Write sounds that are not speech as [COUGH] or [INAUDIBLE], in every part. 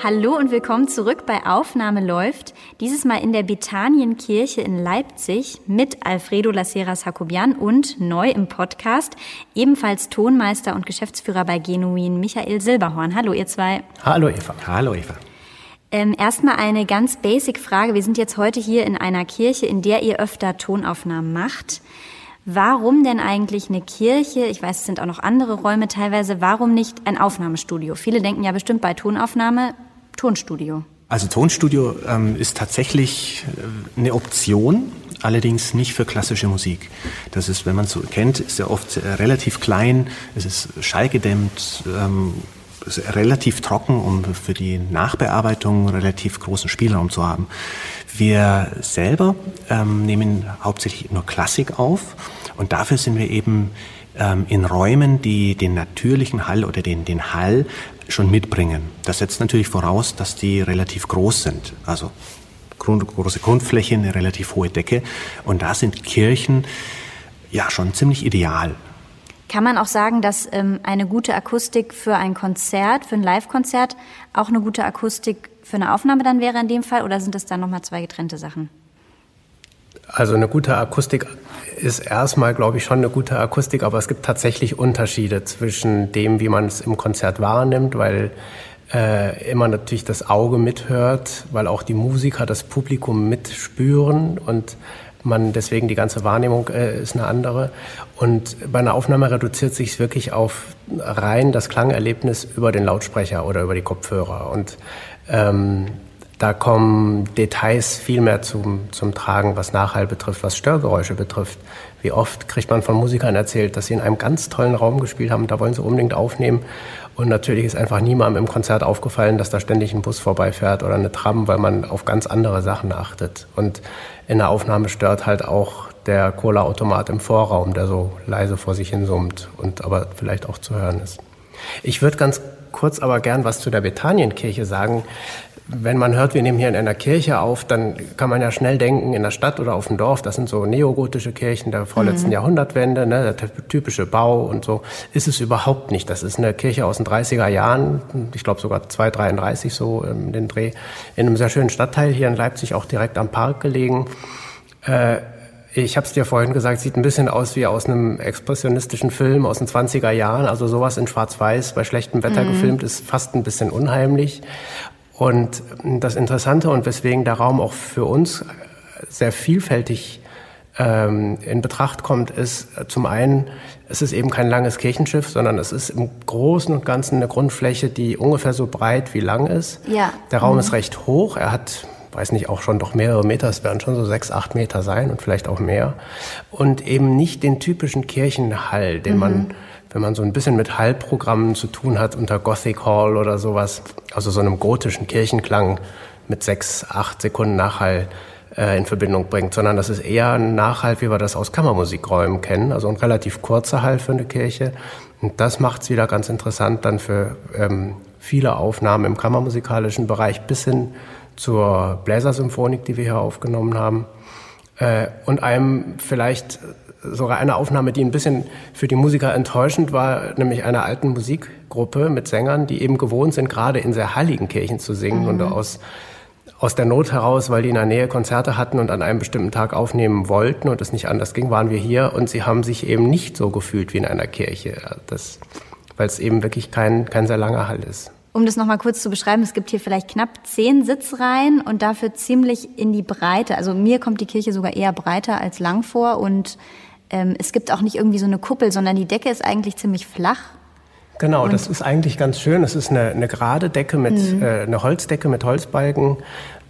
Hallo und willkommen zurück bei Aufnahme läuft. Dieses Mal in der Bethanienkirche in Leipzig mit Alfredo Laceras Jacobian und neu im Podcast ebenfalls Tonmeister und Geschäftsführer bei Genuin Michael Silberhorn. Hallo ihr zwei. Hallo Eva. Hallo Eva. Ähm, erstmal eine ganz basic Frage. Wir sind jetzt heute hier in einer Kirche, in der ihr öfter Tonaufnahmen macht. Warum denn eigentlich eine Kirche? Ich weiß, es sind auch noch andere Räume teilweise. Warum nicht ein Aufnahmestudio? Viele denken ja bestimmt bei Tonaufnahme Tonstudio. Also Tonstudio ähm, ist tatsächlich äh, eine Option, allerdings nicht für klassische Musik. Das ist, wenn man es so kennt, ist ja oft äh, relativ klein, es ist schallgedämmt, ähm, ist relativ trocken, um für die Nachbearbeitung relativ großen Spielraum zu haben. Wir selber ähm, nehmen hauptsächlich nur Klassik auf und dafür sind wir eben ähm, in Räumen, die den natürlichen Hall oder den, den Hall schon mitbringen. Das setzt natürlich voraus, dass die relativ groß sind. Also große Grundfläche, eine relativ hohe Decke. Und da sind Kirchen ja schon ziemlich ideal. Kann man auch sagen, dass ähm, eine gute Akustik für ein Konzert, für ein Live-Konzert, auch eine gute Akustik für eine Aufnahme dann wäre in dem Fall? Oder sind das dann nochmal zwei getrennte Sachen? Also eine gute Akustik ist erstmal, glaube ich, schon eine gute Akustik, aber es gibt tatsächlich Unterschiede zwischen dem, wie man es im Konzert wahrnimmt, weil äh, immer natürlich das Auge mithört, weil auch die Musiker das Publikum mitspüren und man deswegen die ganze Wahrnehmung äh, ist eine andere. Und bei einer Aufnahme reduziert sich es wirklich auf rein das Klangerlebnis über den Lautsprecher oder über die Kopfhörer. Und ähm, da kommen Details viel mehr zum, zum Tragen, was Nachhall betrifft, was Störgeräusche betrifft. Wie oft kriegt man von Musikern erzählt, dass sie in einem ganz tollen Raum gespielt haben, da wollen sie unbedingt aufnehmen. Und natürlich ist einfach niemandem im Konzert aufgefallen, dass da ständig ein Bus vorbeifährt oder eine Tram, weil man auf ganz andere Sachen achtet. Und in der Aufnahme stört halt auch der Cola-Automat im Vorraum, der so leise vor sich hin summt und aber vielleicht auch zu hören ist. Ich würde ganz kurz aber gern was zu der Bethanienkirche sagen. Wenn man hört, wir nehmen hier in einer Kirche auf, dann kann man ja schnell denken, in der Stadt oder auf dem Dorf, das sind so neogotische Kirchen der vorletzten mhm. Jahrhundertwende, ne, der typische Bau und so. Ist es überhaupt nicht. Das ist eine Kirche aus den 30er Jahren, ich glaube sogar 233 so in den Dreh, in einem sehr schönen Stadtteil hier in Leipzig, auch direkt am Park gelegen. Äh, ich habe es dir vorhin gesagt, sieht ein bisschen aus wie aus einem expressionistischen Film aus den 20er Jahren. Also sowas in Schwarz-Weiß bei schlechtem Wetter mhm. gefilmt ist fast ein bisschen unheimlich. Und das Interessante und weswegen der Raum auch für uns sehr vielfältig ähm, in Betracht kommt, ist zum einen, es ist eben kein langes Kirchenschiff, sondern es ist im Großen und Ganzen eine Grundfläche, die ungefähr so breit wie lang ist. Ja. Der Raum mhm. ist recht hoch. Er hat weiß nicht, auch schon doch mehrere Meter, es werden schon so sechs, acht Meter sein und vielleicht auch mehr. Und eben nicht den typischen Kirchenhall, den mhm. man, wenn man so ein bisschen mit Hallprogrammen zu tun hat, unter Gothic Hall oder sowas, also so einem gotischen Kirchenklang mit sechs, acht Sekunden Nachhall äh, in Verbindung bringt, sondern das ist eher ein Nachhall, wie wir das aus Kammermusikräumen kennen, also ein relativ kurzer Hall für eine Kirche. Und das macht es wieder ganz interessant dann für ähm, viele Aufnahmen im kammermusikalischen Bereich bis hin zur Bläsersymphonik, die wir hier aufgenommen haben. Äh, und einem vielleicht sogar eine Aufnahme, die ein bisschen für die Musiker enttäuschend war, nämlich einer alten Musikgruppe mit Sängern, die eben gewohnt sind, gerade in sehr heiligen Kirchen zu singen mhm. und aus, aus der Not heraus, weil die in der Nähe Konzerte hatten und an einem bestimmten Tag aufnehmen wollten und es nicht anders ging, waren wir hier und sie haben sich eben nicht so gefühlt wie in einer Kirche, das, weil es eben wirklich kein, kein sehr langer Hall ist. Um das nochmal kurz zu beschreiben, es gibt hier vielleicht knapp zehn Sitzreihen und dafür ziemlich in die Breite. Also mir kommt die Kirche sogar eher breiter als lang vor und ähm, es gibt auch nicht irgendwie so eine Kuppel, sondern die Decke ist eigentlich ziemlich flach. Genau, und das ist eigentlich ganz schön. Es ist eine, eine gerade Decke mit, mhm. äh, eine Holzdecke mit Holzbalken,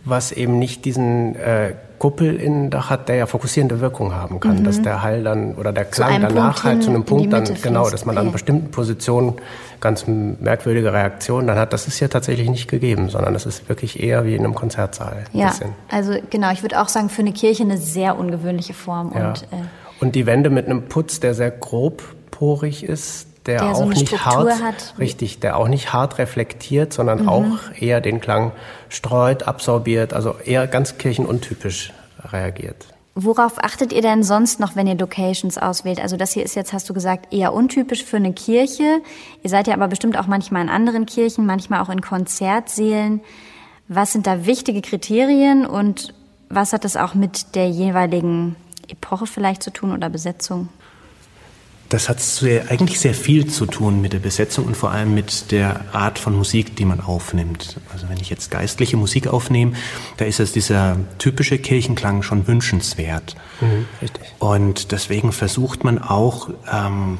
was eben nicht diesen äh, Kuppelinnendach hat, der ja fokussierende Wirkung haben kann, mhm. dass der Hall dann oder der Klang danach halt zu einem Punkt dann, genau, dass man an bestimmten Positionen ganz merkwürdige Reaktionen dann hat. Das ist ja tatsächlich nicht gegeben, sondern es ist wirklich eher wie in einem Konzertsaal. Ja, also genau, ich würde auch sagen, für eine Kirche eine sehr ungewöhnliche Form. Ja. Und, äh, und die Wände mit einem Putz, der sehr grobporig ist, der, der auch so nicht Struktur hart, hat. richtig, der auch nicht hart reflektiert, sondern mhm. auch eher den Klang streut, absorbiert, also eher ganz kirchenuntypisch reagiert. Worauf achtet ihr denn sonst noch, wenn ihr Locations auswählt? Also das hier ist jetzt, hast du gesagt, eher untypisch für eine Kirche. Ihr seid ja aber bestimmt auch manchmal in anderen Kirchen, manchmal auch in Konzertsälen. Was sind da wichtige Kriterien und was hat das auch mit der jeweiligen Epoche vielleicht zu tun oder Besetzung? Das hat sehr, eigentlich sehr viel zu tun mit der Besetzung und vor allem mit der Art von Musik, die man aufnimmt. Also wenn ich jetzt geistliche Musik aufnehme, da ist es dieser typische Kirchenklang schon wünschenswert. Mhm, richtig. Und deswegen versucht man auch ähm,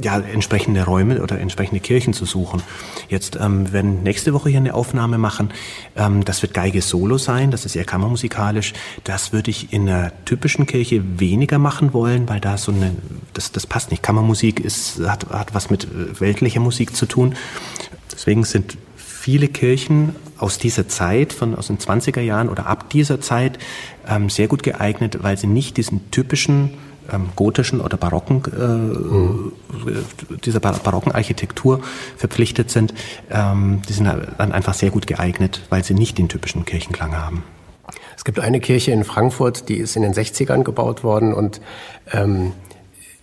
ja, entsprechende Räume oder entsprechende Kirchen zu suchen. Jetzt ähm, werden nächste Woche hier eine Aufnahme machen. Ähm, das wird Geige Solo sein, das ist eher kammermusikalisch. Das würde ich in einer typischen Kirche weniger machen wollen, weil da so eine, das, das passt nicht. Kammermusik ist, hat, hat was mit äh, weltlicher Musik zu tun. Deswegen sind viele Kirchen aus dieser Zeit, von, aus den 20er Jahren oder ab dieser Zeit, ähm, sehr gut geeignet, weil sie nicht diesen typischen ähm, gotischen oder barocken, äh, mhm. dieser barocken Architektur verpflichtet sind, ähm, die sind dann einfach sehr gut geeignet, weil sie nicht den typischen Kirchenklang haben. Es gibt eine Kirche in Frankfurt, die ist in den 60ern gebaut worden und ähm,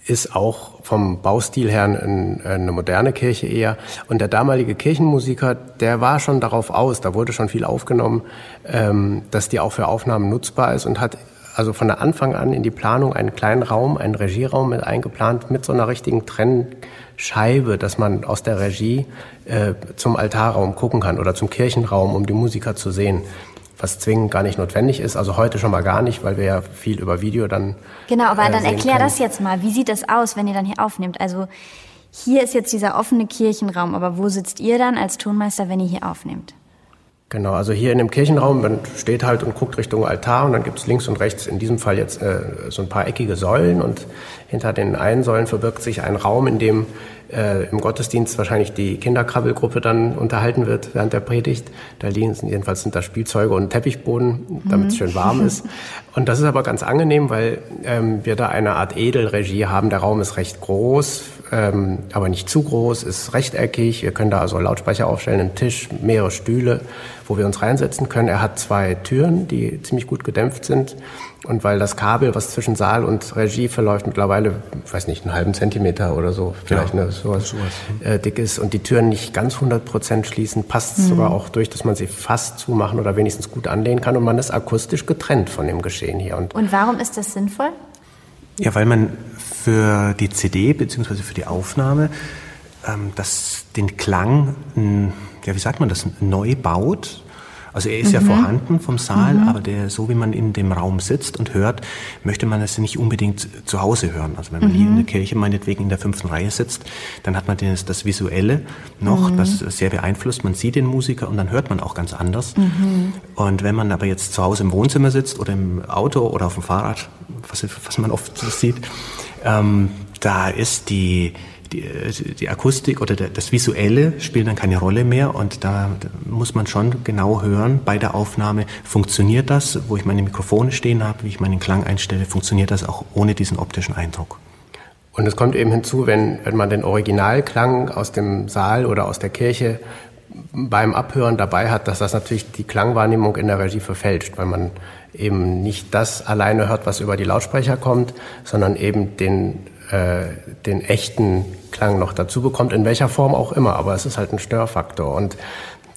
ist auch vom Baustil her eine moderne Kirche eher. Und der damalige Kirchenmusiker, der war schon darauf aus, da wurde schon viel aufgenommen, ähm, dass die auch für Aufnahmen nutzbar ist und hat also von der Anfang an in die Planung einen kleinen Raum, einen Regieraum mit eingeplant, mit so einer richtigen Trennscheibe, dass man aus der Regie äh, zum Altarraum gucken kann oder zum Kirchenraum, um die Musiker zu sehen. Was zwingend gar nicht notwendig ist, also heute schon mal gar nicht, weil wir ja viel über Video dann. Genau, aber äh, dann erklär können. das jetzt mal. Wie sieht das aus, wenn ihr dann hier aufnehmt? Also hier ist jetzt dieser offene Kirchenraum, aber wo sitzt ihr dann als Tonmeister, wenn ihr hier aufnehmt? Genau, also hier in dem Kirchenraum, man steht halt und guckt Richtung Altar und dann gibt es links und rechts in diesem Fall jetzt äh, so ein paar eckige Säulen und hinter den einen Säulen verbirgt sich ein Raum, in dem äh, im Gottesdienst wahrscheinlich die Kinderkrabbelgruppe dann unterhalten wird während der Predigt. Da liegen jedenfalls sind da Spielzeuge und Teppichboden, damit es mhm. schön warm ist. [LAUGHS] Und das ist aber ganz angenehm, weil ähm, wir da eine Art Edelregie haben. Der Raum ist recht groß, ähm, aber nicht zu groß, ist rechteckig. Wir können da also Lautsprecher aufstellen, einen Tisch, mehrere Stühle, wo wir uns reinsetzen können. Er hat zwei Türen, die ziemlich gut gedämpft sind. Und weil das Kabel, was zwischen Saal und Regie verläuft, mittlerweile, weiß nicht, einen halben Zentimeter oder so, vielleicht ja, ne, sowas, sowas. Äh, dick ist und die Türen nicht ganz 100 Prozent schließen, passt es mhm. sogar auch durch, dass man sie fast zumachen oder wenigstens gut anlehnen kann und man ist akustisch getrennt von dem Geschehen hier. Und, und warum ist das sinnvoll? Ja, weil man für die CD bzw. für die Aufnahme ähm, das, den Klang, ja, wie sagt man das, neu baut. Also er ist mhm. ja vorhanden vom Saal, mhm. aber der, so wie man in dem Raum sitzt und hört, möchte man es nicht unbedingt zu Hause hören. Also wenn man mhm. hier in der Kirche meinetwegen in der fünften Reihe sitzt, dann hat man das, das Visuelle noch, mhm. das sehr beeinflusst. Man sieht den Musiker und dann hört man auch ganz anders. Mhm. Und wenn man aber jetzt zu Hause im Wohnzimmer sitzt oder im Auto oder auf dem Fahrrad, was, was man oft sieht, ähm, da ist die, die, die Akustik oder das Visuelle spielt dann keine Rolle mehr und da muss man schon genau hören bei der Aufnahme, funktioniert das, wo ich meine Mikrofone stehen habe, wie ich meinen Klang einstelle, funktioniert das auch ohne diesen optischen Eindruck. Und es kommt eben hinzu, wenn, wenn man den Originalklang aus dem Saal oder aus der Kirche beim Abhören dabei hat, dass das natürlich die Klangwahrnehmung in der Regie verfälscht, weil man eben nicht das alleine hört, was über die Lautsprecher kommt, sondern eben den, äh, den echten Klang noch dazu bekommt, in welcher Form auch immer. Aber es ist halt ein Störfaktor. Und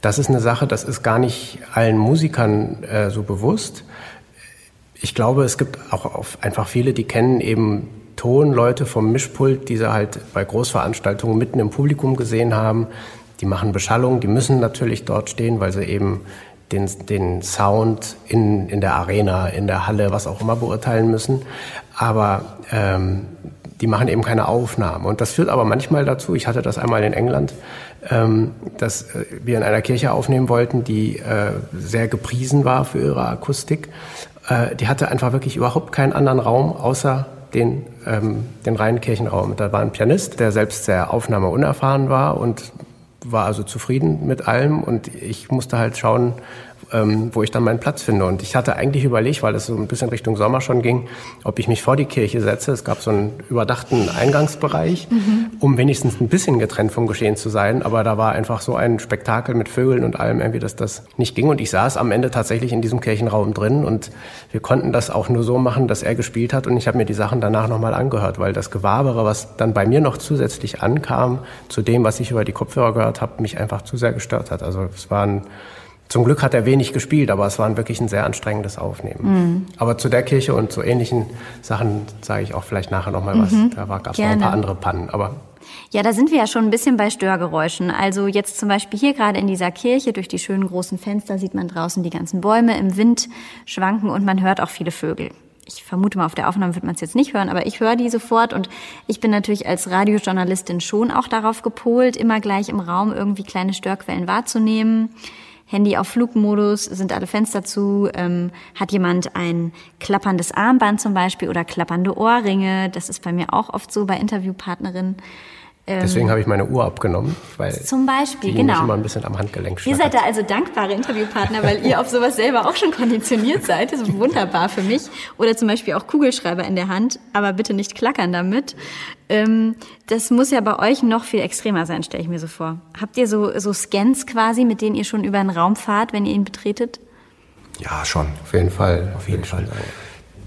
das ist eine Sache, das ist gar nicht allen Musikern äh, so bewusst. Ich glaube, es gibt auch einfach viele, die kennen eben Tonleute vom Mischpult, die sie halt bei Großveranstaltungen mitten im Publikum gesehen haben. Die machen Beschallung, die müssen natürlich dort stehen, weil sie eben den, den Sound in, in der Arena, in der Halle, was auch immer beurteilen müssen. Aber ähm, die machen eben keine Aufnahmen. Und das führt aber manchmal dazu, ich hatte das einmal in England, ähm, dass äh, wir in einer Kirche aufnehmen wollten, die äh, sehr gepriesen war für ihre Akustik. Äh, die hatte einfach wirklich überhaupt keinen anderen Raum außer den, ähm, den reinen Kirchenraum. Da war ein Pianist, der selbst sehr aufnahmeunerfahren war und war also zufrieden mit allem und ich musste halt schauen, ähm, wo ich dann meinen Platz finde. Und ich hatte eigentlich überlegt, weil es so ein bisschen Richtung Sommer schon ging, ob ich mich vor die Kirche setze. Es gab so einen überdachten Eingangsbereich, mhm. um wenigstens ein bisschen getrennt vom Geschehen zu sein. Aber da war einfach so ein Spektakel mit Vögeln und allem irgendwie, dass das nicht ging. Und ich saß am Ende tatsächlich in diesem Kirchenraum drin und wir konnten das auch nur so machen, dass er gespielt hat und ich habe mir die Sachen danach nochmal angehört, weil das Gewabere, was dann bei mir noch zusätzlich ankam, zu dem, was ich über die Kopfhörer gehört habe, mich einfach zu sehr gestört hat. Also es waren zum Glück hat er wenig gespielt, aber es war wirklich ein sehr anstrengendes Aufnehmen. Mhm. Aber zu der Kirche und zu ähnlichen Sachen sage ich auch vielleicht nachher noch mal was. Mhm. Da gab es noch ein paar andere Pannen, aber ja, da sind wir ja schon ein bisschen bei Störgeräuschen. Also jetzt zum Beispiel hier gerade in dieser Kirche, durch die schönen großen Fenster sieht man draußen die ganzen Bäume im Wind schwanken und man hört auch viele Vögel. Ich vermute mal, auf der Aufnahme wird man es jetzt nicht hören, aber ich höre die sofort und ich bin natürlich als Radiojournalistin schon auch darauf gepolt, immer gleich im Raum irgendwie kleine Störquellen wahrzunehmen. Handy auf Flugmodus, sind alle Fenster zu, ähm, hat jemand ein klapperndes Armband zum Beispiel oder klappernde Ohrringe. Das ist bei mir auch oft so bei Interviewpartnerinnen. Ähm, Deswegen habe ich meine Uhr abgenommen, weil zum Beispiel die genau immer ein bisschen am Handgelenk schnackert. Ihr seid da also dankbare Interviewpartner, weil ihr auf sowas selber auch schon konditioniert seid. Das ist wunderbar für mich. Oder zum Beispiel auch Kugelschreiber in der Hand, aber bitte nicht klackern damit. Ähm, das muss ja bei euch noch viel extremer sein, stelle ich mir so vor. Habt ihr so, so Scans quasi, mit denen ihr schon über einen Raum fahrt, wenn ihr ihn betretet? Ja, schon. Auf jeden Fall. Auf jeden Fall.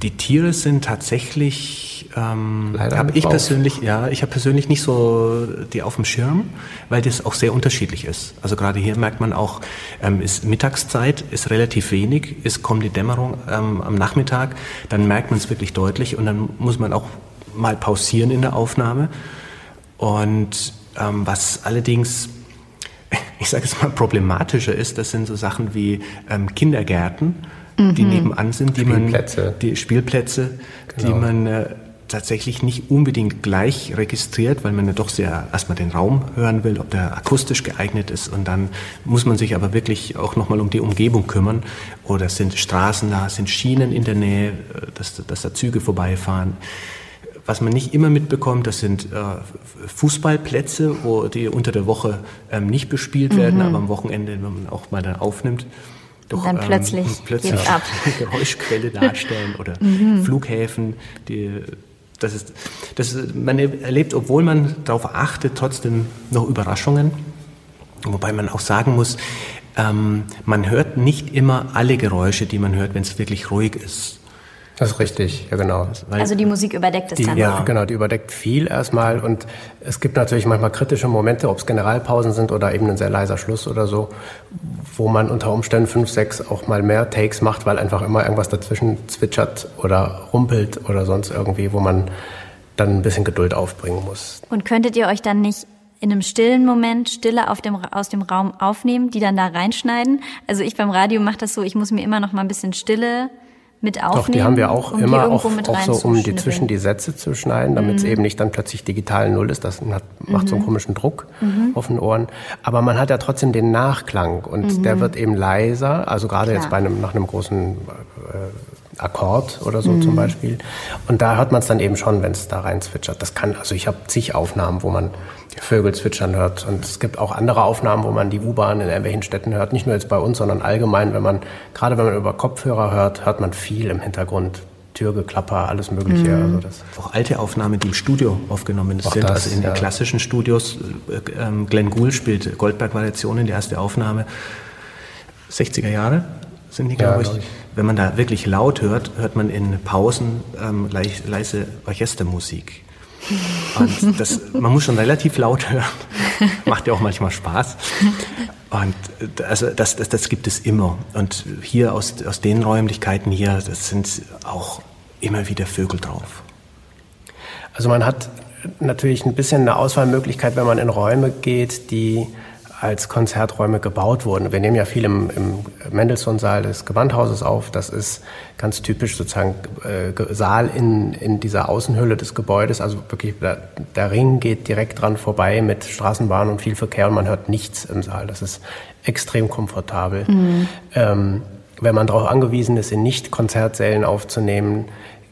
Die Tiere sind tatsächlich, ähm, habe ich persönlich, ja, ich habe persönlich nicht so die auf dem Schirm, weil das auch sehr unterschiedlich ist. Also gerade hier merkt man auch, ähm, ist Mittagszeit, ist relativ wenig, es kommt die Dämmerung ähm, am Nachmittag, dann merkt man es wirklich deutlich und dann muss man auch mal pausieren in der Aufnahme. Und ähm, was allerdings [LAUGHS] ich sage es mal, problematischer ist, das sind so Sachen wie ähm, Kindergärten mhm. die nebenan sind, die Spielplätze. man die Spielplätze, genau. die man äh, tatsächlich nicht unbedingt gleich registriert, weil man ja doch sehr erstmal den Raum hören will, ob der akustisch geeignet ist und dann muss man sich aber wirklich auch nochmal um die Umgebung kümmern. Oder sind Straßen da, sind Schienen in der Nähe, äh, dass, dass da Züge vorbeifahren. Was man nicht immer mitbekommt, das sind äh, Fußballplätze, wo die unter der Woche ähm, nicht bespielt werden, mhm. aber am Wochenende, wenn man auch mal dann aufnimmt, doch dann plötzlich, ähm, plötzlich [LAUGHS] ab. [LAUGHS] Geräuschquelle darstellen oder [LAUGHS] mhm. Flughäfen, die das ist, das ist, man erlebt, obwohl man darauf achtet, trotzdem noch Überraschungen. Wobei man auch sagen muss, ähm, man hört nicht immer alle Geräusche, die man hört, wenn es wirklich ruhig ist. Das ist richtig, ja genau. Also die Musik überdeckt es die, dann Ja, auch. genau, die überdeckt viel erstmal und es gibt natürlich manchmal kritische Momente, ob es Generalpausen sind oder eben ein sehr leiser Schluss oder so, wo man unter Umständen fünf, sechs auch mal mehr Takes macht, weil einfach immer irgendwas dazwischen zwitschert oder rumpelt oder sonst irgendwie, wo man dann ein bisschen Geduld aufbringen muss. Und könntet ihr euch dann nicht in einem stillen Moment Stille auf dem, aus dem Raum aufnehmen, die dann da reinschneiden? Also ich beim Radio mache das so, ich muss mir immer noch mal ein bisschen Stille mit aufnehmen? Doch, die haben wir auch um immer auch, auch so, um die zwischen die Sätze zu schneiden, damit es mhm. eben nicht dann plötzlich digital Null ist. Das hat, macht mhm. so einen mhm. komischen Druck mhm. auf den Ohren. Aber man hat ja trotzdem den Nachklang und der mhm. wird eben leiser. Also gerade jetzt bei einem, nach einem großen äh, Akkord oder so zum mhm. Beispiel. Und da hört man es dann eben schon, wenn es da rein zwitschert. Das kann, also ich habe zig Aufnahmen, wo man Vögel zwitschern hört. Und es gibt auch andere Aufnahmen, wo man die U-Bahn in irgendwelchen Städten hört. Nicht nur jetzt bei uns, sondern allgemein, wenn man, gerade wenn man über Kopfhörer hört, hört man viel im Hintergrund. Türgeklapper, alles Mögliche. Mhm. Also das auch alte Aufnahmen, die im Studio aufgenommen sind. Das, also in ja. den klassischen Studios. Äh, Glenn Gould spielt Goldberg-Variationen, die erste Aufnahme. 60er Jahre sind die, glaube ich. ich. Wenn man da wirklich laut hört, hört man in Pausen ähm, leise Orchestermusik. Und das, man muss schon relativ laut hören. [LAUGHS] Macht ja auch manchmal Spaß. Und also das, das, das gibt es immer. Und hier aus, aus den Räumlichkeiten hier, das sind auch immer wieder Vögel drauf. Also man hat natürlich ein bisschen eine Auswahlmöglichkeit, wenn man in Räume geht, die als Konzerträume gebaut wurden. Wir nehmen ja viel im, im Mendelssohn-Saal des Gewandhauses auf. Das ist ganz typisch sozusagen äh, Saal in, in dieser Außenhülle des Gebäudes. Also wirklich, der, der Ring geht direkt dran vorbei mit Straßenbahn und viel Verkehr und man hört nichts im Saal. Das ist extrem komfortabel. Mhm. Ähm, wenn man darauf angewiesen ist, in Nicht-Konzertsälen aufzunehmen,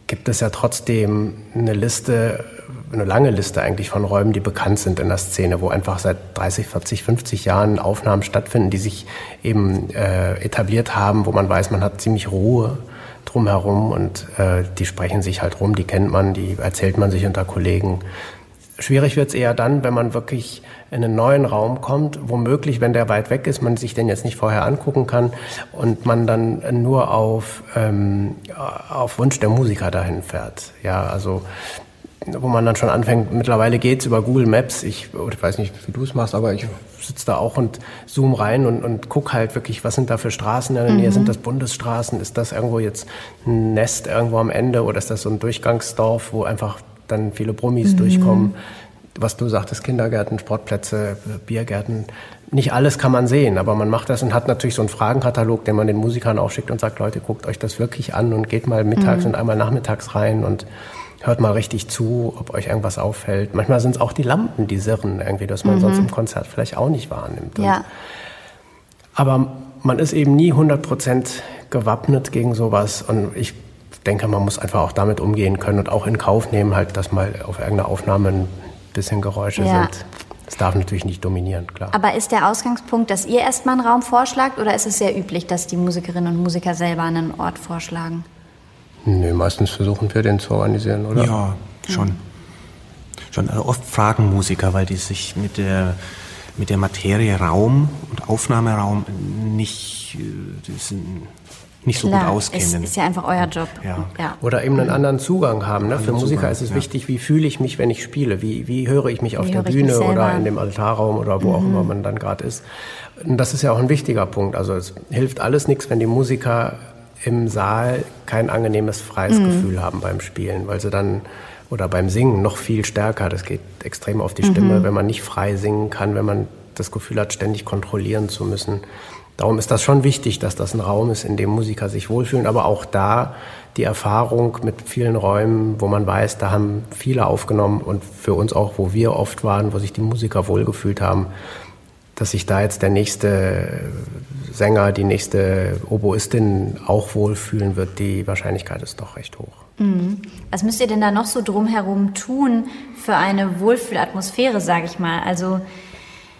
gibt es ja trotzdem eine Liste eine lange Liste eigentlich von Räumen, die bekannt sind in der Szene, wo einfach seit 30, 40, 50 Jahren Aufnahmen stattfinden, die sich eben äh, etabliert haben, wo man weiß, man hat ziemlich Ruhe drumherum und äh, die sprechen sich halt rum, die kennt man, die erzählt man sich unter Kollegen. Schwierig wird es eher dann, wenn man wirklich in einen neuen Raum kommt, womöglich, wenn der weit weg ist, man sich den jetzt nicht vorher angucken kann und man dann nur auf, ähm, auf Wunsch der Musiker dahin fährt. Ja, also wo man dann schon anfängt, mittlerweile geht's über Google Maps, ich, ich weiß nicht, wie du es machst, aber ich sitze da auch und zoom rein und, und guck halt wirklich, was sind da für Straßen in der Nähe, mhm. sind das Bundesstraßen, ist das irgendwo jetzt ein Nest irgendwo am Ende oder ist das so ein Durchgangsdorf, wo einfach dann viele Brummis mhm. durchkommen. Was du sagtest, Kindergärten, Sportplätze, Biergärten, nicht alles kann man sehen, aber man macht das und hat natürlich so einen Fragenkatalog, den man den Musikern aufschickt und sagt, Leute, guckt euch das wirklich an und geht mal mittags mhm. und einmal nachmittags rein und hört mal richtig zu, ob euch irgendwas auffällt. Manchmal sind es auch die Lampen, die sirren irgendwie, dass man mhm. sonst im Konzert vielleicht auch nicht wahrnimmt. Ja. aber man ist eben nie 100 Prozent gewappnet gegen sowas und ich denke, man muss einfach auch damit umgehen können und auch in Kauf nehmen, halt, dass mal auf irgendeiner Aufnahme ein bisschen Geräusche ja. sind. Das darf natürlich nicht dominieren, klar. Aber ist der Ausgangspunkt, dass ihr erstmal einen Raum vorschlagt oder ist es sehr üblich, dass die Musikerinnen und Musiker selber einen Ort vorschlagen? Nee, meistens versuchen wir den zu organisieren, oder? Ja, schon. Schon also oft fragen Musiker, weil die sich mit der, mit der Materie Raum und Aufnahmeraum nicht, äh, sind, nicht so Klar, gut auskennen. Ist, ist ja einfach euer Job. Ja. ja. Oder eben einen anderen Zugang haben. Ne? Für Musiker Zugang, ist es ja. wichtig, wie fühle ich mich, wenn ich spiele? Wie, wie höre ich mich wie auf der Bühne oder in dem Altarraum oder wo mhm. auch immer man dann gerade ist? Und das ist ja auch ein wichtiger Punkt. Also es hilft alles nichts, wenn die Musiker im Saal kein angenehmes, freies mhm. Gefühl haben beim Spielen, weil sie dann oder beim Singen noch viel stärker, das geht extrem auf die Stimme, mhm. wenn man nicht frei singen kann, wenn man das Gefühl hat, ständig kontrollieren zu müssen. Darum ist das schon wichtig, dass das ein Raum ist, in dem Musiker sich wohlfühlen, aber auch da die Erfahrung mit vielen Räumen, wo man weiß, da haben viele aufgenommen und für uns auch, wo wir oft waren, wo sich die Musiker wohlgefühlt haben, dass sich da jetzt der nächste Sänger, die nächste Oboistin auch wohlfühlen wird, die Wahrscheinlichkeit ist doch recht hoch. Mhm. Was müsst ihr denn da noch so drumherum tun für eine Wohlfühlatmosphäre, sage ich mal? Also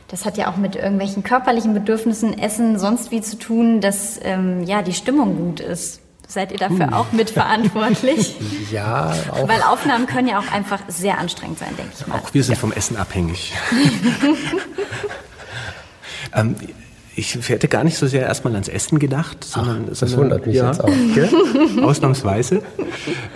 das hat ja auch mit irgendwelchen körperlichen Bedürfnissen, Essen, sonst wie zu tun, dass ähm, ja die Stimmung gut ist. Seid ihr dafür hm. auch mitverantwortlich? [LAUGHS] ja, auch. Weil Aufnahmen können ja auch einfach sehr anstrengend sein, denke ich mal. Auch wir sind ja. vom Essen abhängig. [LAUGHS] ähm, ich hätte gar nicht so sehr erstmal ans Essen gedacht, sondern. Ach, das sondern, wundert mich ja, jetzt auch. [LAUGHS] Gell? Ausnahmsweise.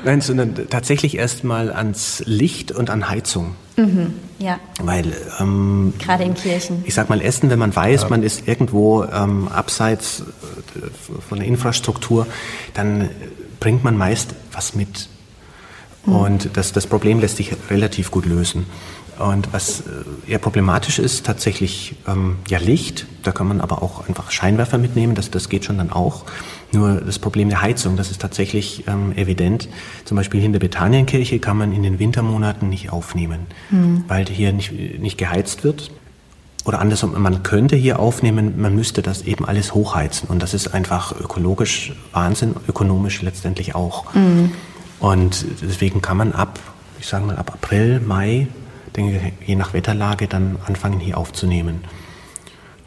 Nein, sondern tatsächlich erstmal ans Licht und an Heizung. Mhm, ja. Weil. Ähm, Gerade in Kirchen. Ich sag mal, Essen, wenn man weiß, ja. man ist irgendwo ähm, abseits äh, von der Infrastruktur, dann bringt man meist was mit. Mhm. Und das, das Problem lässt sich relativ gut lösen. Und was äh, eher problematisch ist, tatsächlich ähm, ja Licht. Da kann man aber auch einfach Scheinwerfer mitnehmen, das, das geht schon dann auch. Nur das Problem der Heizung, das ist tatsächlich ähm, evident. Zum Beispiel hier in der Bethanienkirche kann man in den Wintermonaten nicht aufnehmen, mhm. weil hier nicht, nicht geheizt wird. Oder andersrum, man könnte hier aufnehmen, man müsste das eben alles hochheizen. Und das ist einfach ökologisch Wahnsinn, ökonomisch letztendlich auch. Mhm. Und deswegen kann man ab, ich sage mal, ab April, Mai denke, je nach Wetterlage dann anfangen hier aufzunehmen.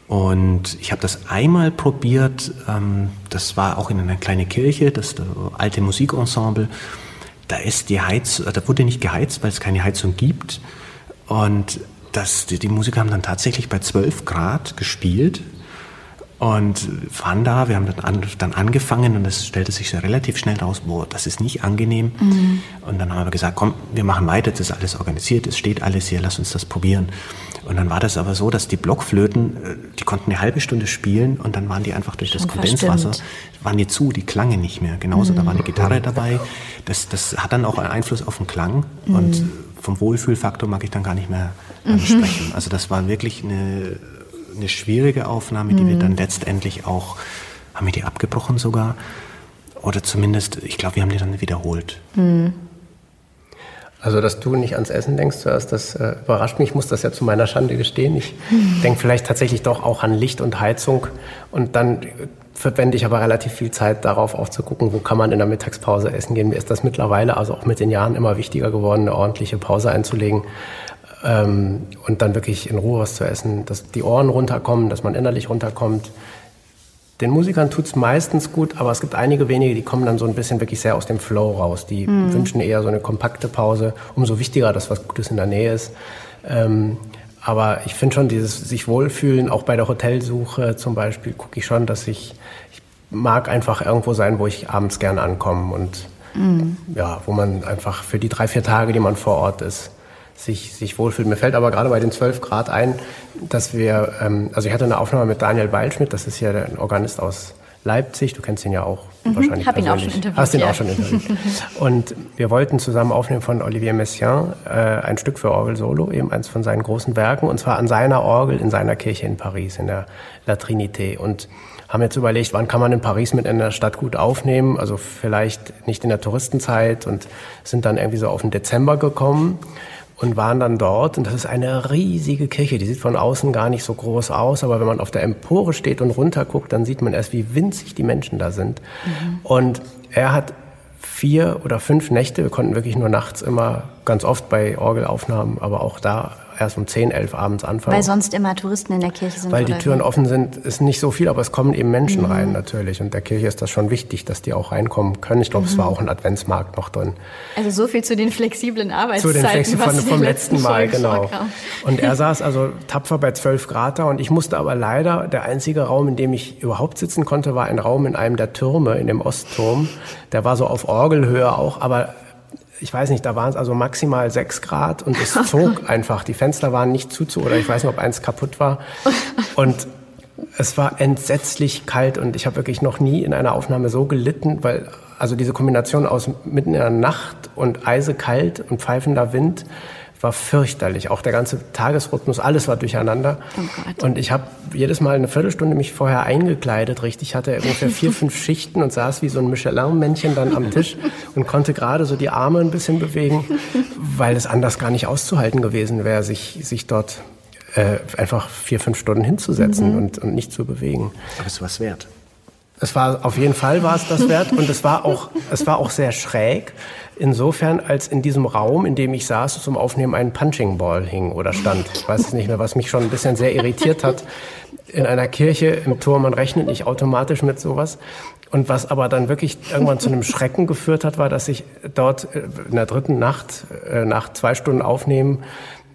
Und ich habe das einmal probiert, ähm, das war auch in einer kleinen Kirche, das alte Musikensemble. Da ist die Heiz, da wurde nicht geheizt, weil es keine Heizung gibt. Und das, die, die Musiker haben dann tatsächlich bei 12 Grad gespielt und waren da, wir haben dann, an, dann angefangen und es stellte sich relativ schnell raus, boah, das ist nicht angenehm. Mhm. Und dann haben wir gesagt, komm, wir machen weiter, das ist alles organisiert, es steht alles hier, lass uns das probieren. Und dann war das aber so, dass die Blockflöten, äh, die konnten eine halbe Stunde spielen und dann waren die einfach durch Schon das Kondenswasser, waren die zu, die klangen nicht mehr. Genauso, mhm. da war eine Gitarre dabei. Das, das hat dann auch einen Einfluss auf den Klang mhm. und vom Wohlfühlfaktor mag ich dann gar nicht mehr äh, sprechen. Also das war wirklich eine eine schwierige Aufnahme, die mhm. wir dann letztendlich auch, haben wir die abgebrochen sogar? Oder zumindest, ich glaube, wir haben die dann wiederholt. Mhm. Also, dass du nicht ans Essen denkst zuerst, das äh, überrascht mich. Ich muss das ja zu meiner Schande gestehen. Ich [LAUGHS] hm. denke vielleicht tatsächlich doch auch an Licht und Heizung. Und dann verwende ich aber relativ viel Zeit darauf, auch zu gucken, wo kann man in der Mittagspause essen gehen. Mir ist das mittlerweile, also auch mit den Jahren, immer wichtiger geworden, eine ordentliche Pause einzulegen. Ähm, und dann wirklich in Ruhe was zu essen, dass die Ohren runterkommen, dass man innerlich runterkommt. Den Musikern tut es meistens gut, aber es gibt einige wenige, die kommen dann so ein bisschen wirklich sehr aus dem Flow raus. Die mhm. wünschen eher so eine kompakte Pause. Umso wichtiger, dass was Gutes in der Nähe ist. Ähm, aber ich finde schon dieses sich wohlfühlen, auch bei der Hotelsuche zum Beispiel, gucke ich schon, dass ich, ich mag einfach irgendwo sein, wo ich abends gern ankomme und mhm. ja, wo man einfach für die drei, vier Tage, die man vor Ort ist, sich, sich wohlfühlt. Mir fällt aber gerade bei den 12 Grad ein, dass wir, ähm, also ich hatte eine Aufnahme mit Daniel Beilschmidt, das ist ja ein Organist aus Leipzig, du kennst ihn ja auch mhm, wahrscheinlich hab ihn auch schon interviewt. Hast ihn ja. auch schon interviewt. [LAUGHS] Und wir wollten zusammen aufnehmen von Olivier Messiaen äh, ein Stück für Orgel Solo, eben eins von seinen großen Werken, und zwar an seiner Orgel in seiner Kirche in Paris, in der La Trinité. Und haben jetzt überlegt, wann kann man in Paris mit einer Stadt gut aufnehmen, also vielleicht nicht in der Touristenzeit und sind dann irgendwie so auf den Dezember gekommen und waren dann dort. Und das ist eine riesige Kirche. Die sieht von außen gar nicht so groß aus, aber wenn man auf der Empore steht und runterguckt, dann sieht man erst, wie winzig die Menschen da sind. Mhm. Und er hat vier oder fünf Nächte, wir konnten wirklich nur nachts immer ganz oft bei Orgelaufnahmen, aber auch da erst um 10, 11 abends anfangen. Weil sonst immer Touristen in der Kirche sind. Weil die Türen wie? offen sind, ist nicht so viel, aber es kommen eben Menschen mhm. rein natürlich. Und der Kirche ist das schon wichtig, dass die auch reinkommen können. Ich glaube, mhm. es war mhm. auch ein Adventsmarkt noch drin. Also so viel zu den flexiblen Arbeitszeiten. Zu den flexiblen vom letzten Mal, genau. Und er [LAUGHS] saß also tapfer bei 12 Grad da und ich musste aber leider, der einzige Raum, in dem ich überhaupt sitzen konnte, war ein Raum in einem der Türme, in dem Ostturm. Der war so auf Orgelhöhe auch, aber ich weiß nicht, da waren es also maximal sechs Grad und es [LAUGHS] zog einfach. Die Fenster waren nicht zuzu oder ich weiß nicht, ob eins kaputt war. Und es war entsetzlich kalt und ich habe wirklich noch nie in einer Aufnahme so gelitten, weil also diese Kombination aus mitten in der Nacht und eisekalt und pfeifender Wind war fürchterlich. Auch der ganze Tagesrhythmus, alles war durcheinander. Oh und ich habe jedes Mal eine Viertelstunde mich vorher eingekleidet, richtig, hatte ungefähr vier, [LAUGHS] fünf Schichten und saß wie so ein Michelin-Männchen dann am Tisch und konnte gerade so die Arme ein bisschen bewegen, weil es anders gar nicht auszuhalten gewesen wäre, sich, sich dort äh, einfach vier, fünf Stunden hinzusetzen mhm. und, und nicht zu bewegen. Aber es war es wert. Es war auf jeden Fall war es das wert und es war auch es war auch sehr schräg insofern als in diesem Raum, in dem ich saß zum Aufnehmen ein Punching Ball hing oder stand. Ich weiß es nicht mehr, was mich schon ein bisschen sehr irritiert hat. In einer Kirche im Tor, man rechnet nicht automatisch mit sowas. Und was aber dann wirklich irgendwann zu einem Schrecken geführt hat, war, dass ich dort in der dritten Nacht äh, nach zwei Stunden Aufnehmen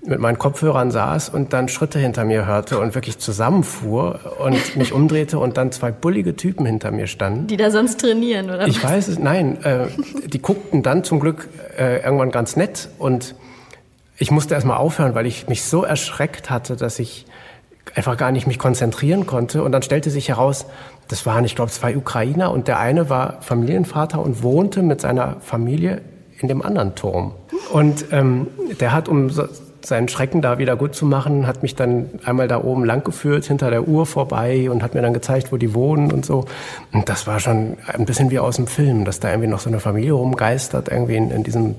mit meinen Kopfhörern saß und dann Schritte hinter mir hörte und wirklich zusammenfuhr und mich umdrehte und dann zwei bullige Typen hinter mir standen. Die da sonst trainieren, oder? Ich was? weiß es, nein. Äh, die guckten dann zum Glück äh, irgendwann ganz nett und ich musste erstmal aufhören, weil ich mich so erschreckt hatte, dass ich einfach gar nicht mich konzentrieren konnte. Und dann stellte sich heraus, das waren, ich glaube, zwei Ukrainer und der eine war Familienvater und wohnte mit seiner Familie in dem anderen Turm. Und ähm, der hat um seinen Schrecken da wieder gut zu machen, hat mich dann einmal da oben lang geführt, hinter der Uhr vorbei und hat mir dann gezeigt, wo die wohnen und so. Und das war schon ein bisschen wie aus dem Film, dass da irgendwie noch so eine Familie rumgeistert, irgendwie in, in diesem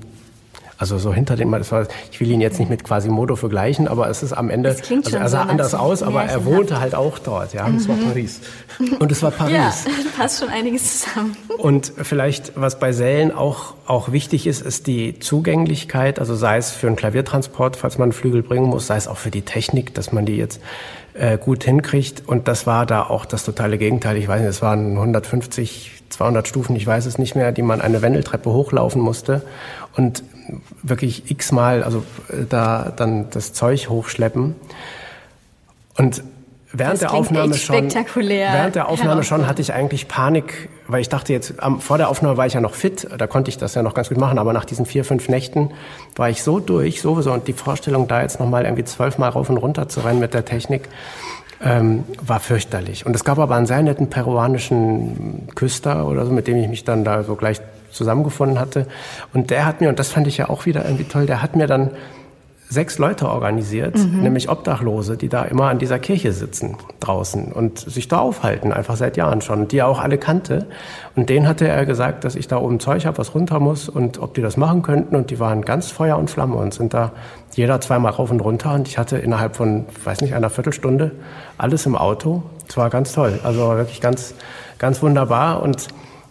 also so hinter dem, das ich will ihn jetzt nicht mit Quasimodo vergleichen, aber es ist am Ende, also er sah so anders aus, aber er wohnte halt auch dort, ja. Und es war mhm. Paris. [LAUGHS] Und es war Paris. Ja, [LAUGHS] passt schon einiges zusammen. Und vielleicht, was bei Sälen auch, auch wichtig ist, ist die Zugänglichkeit, also sei es für einen Klaviertransport, falls man einen Flügel bringen muss, sei es auch für die Technik, dass man die jetzt äh, gut hinkriegt. Und das war da auch das totale Gegenteil. Ich weiß nicht, es waren 150, 200 Stufen, ich weiß es nicht mehr, die man eine Wendeltreppe hochlaufen musste. Und wirklich x-mal, also äh, da dann das Zeug hochschleppen. Und während der Aufnahme schon, während der Aufnahme schon hatte ich eigentlich Panik, weil ich dachte jetzt, vor der Aufnahme war ich ja noch fit, da konnte ich das ja noch ganz gut machen, aber nach diesen vier, fünf Nächten war ich so durch, sowieso, und die Vorstellung, da jetzt nochmal irgendwie zwölfmal rauf und runter zu rennen mit der Technik, ähm, war fürchterlich. Und es gab aber einen sehr netten peruanischen Küster oder so, mit dem ich mich dann da so gleich zusammengefunden hatte. Und der hat mir, und das fand ich ja auch wieder irgendwie toll, der hat mir dann sechs Leute organisiert, mhm. nämlich Obdachlose, die da immer an dieser Kirche sitzen draußen und sich da aufhalten, einfach seit Jahren schon, die er auch alle kannte. Und denen hatte er gesagt, dass ich da oben Zeug habe, was runter muss und ob die das machen könnten. Und die waren ganz Feuer und Flamme und sind da jeder zweimal rauf und runter. Und ich hatte innerhalb von, weiß nicht, einer Viertelstunde alles im Auto. Es war ganz toll, also wirklich ganz, ganz wunderbar. Und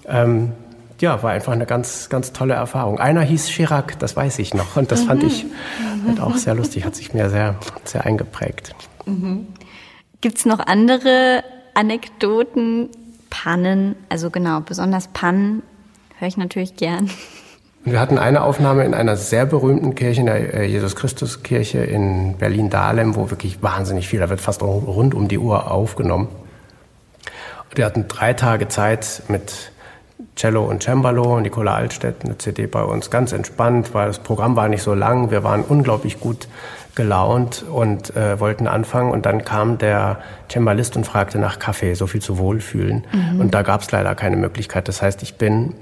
ähm, ja, war einfach eine ganz, ganz tolle Erfahrung. Einer hieß Chirac, das weiß ich noch. Und das mhm. fand ich halt auch sehr lustig, hat sich mir sehr, sehr eingeprägt. Mhm. Gibt es noch andere Anekdoten, Pannen? Also genau, besonders Pannen höre ich natürlich gern. Wir hatten eine Aufnahme in einer sehr berühmten Kirche, in der äh, Jesus-Christus-Kirche in Berlin-Dahlem, wo wirklich wahnsinnig viel, da wird fast rund um die Uhr aufgenommen. Wir hatten drei Tage Zeit mit Cello und Cembalo, Nicola Altstedt, eine CD bei uns, ganz entspannt, weil das Programm war nicht so lang. Wir waren unglaublich gut gelaunt und äh, wollten anfangen. Und dann kam der Cembalist und fragte nach Kaffee, so viel zu Wohlfühlen. Mhm. Und da gab es leider keine Möglichkeit. Das heißt, ich bin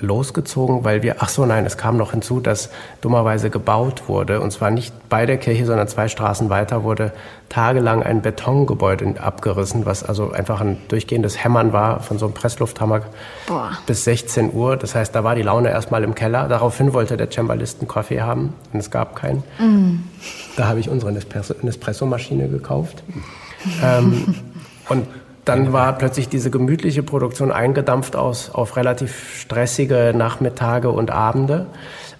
losgezogen, weil wir, ach so nein, es kam noch hinzu, dass dummerweise gebaut wurde, und zwar nicht bei der Kirche, sondern zwei Straßen weiter wurde tagelang ein Betongebäude abgerissen, was also einfach ein durchgehendes Hämmern war von so einem Presslufthammer Boah. bis 16 Uhr. Das heißt, da war die Laune erstmal im Keller. Daraufhin wollte der Cembalist einen Kaffee haben und es gab keinen. Mm. Da habe ich unsere Nespresso-Maschine gekauft. ähm, und dann war plötzlich diese gemütliche Produktion eingedampft aus, auf relativ stressige Nachmittage und Abende.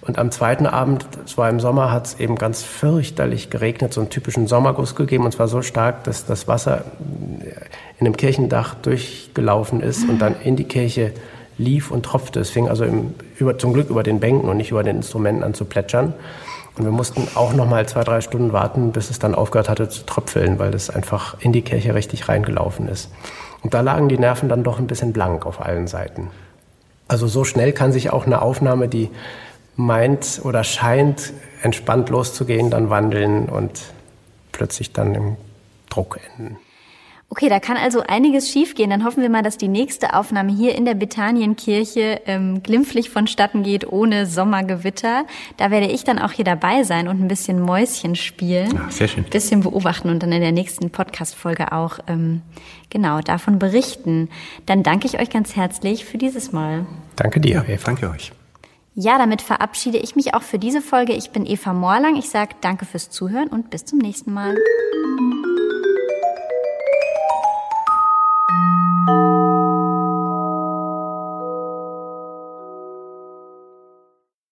Und am zweiten Abend, es war im Sommer, hat es eben ganz fürchterlich geregnet, so einen typischen Sommerguss gegeben. Und zwar so stark, dass das Wasser in dem Kirchendach durchgelaufen ist und dann in die Kirche lief und tropfte. Es fing also im, über, zum Glück über den Bänken und nicht über den Instrumenten an zu plätschern. Und wir mussten auch noch mal zwei, drei Stunden warten, bis es dann aufgehört hatte zu tröpfeln, weil es einfach in die Kirche richtig reingelaufen ist. Und da lagen die Nerven dann doch ein bisschen blank auf allen Seiten. Also so schnell kann sich auch eine Aufnahme, die meint oder scheint entspannt loszugehen, dann wandeln und plötzlich dann im Druck enden. Okay, da kann also einiges schiefgehen. Dann hoffen wir mal, dass die nächste Aufnahme hier in der Bethanienkirche ähm, glimpflich vonstatten geht, ohne Sommergewitter. Da werde ich dann auch hier dabei sein und ein bisschen Mäuschen spielen. Ja, sehr schön. Ein bisschen beobachten und dann in der nächsten Podcast-Folge auch ähm, genau davon berichten. Dann danke ich euch ganz herzlich für dieses Mal. Danke dir. Ja, danke euch. Ja, damit verabschiede ich mich auch für diese Folge. Ich bin Eva Morlang. Ich sage danke fürs Zuhören und bis zum nächsten Mal.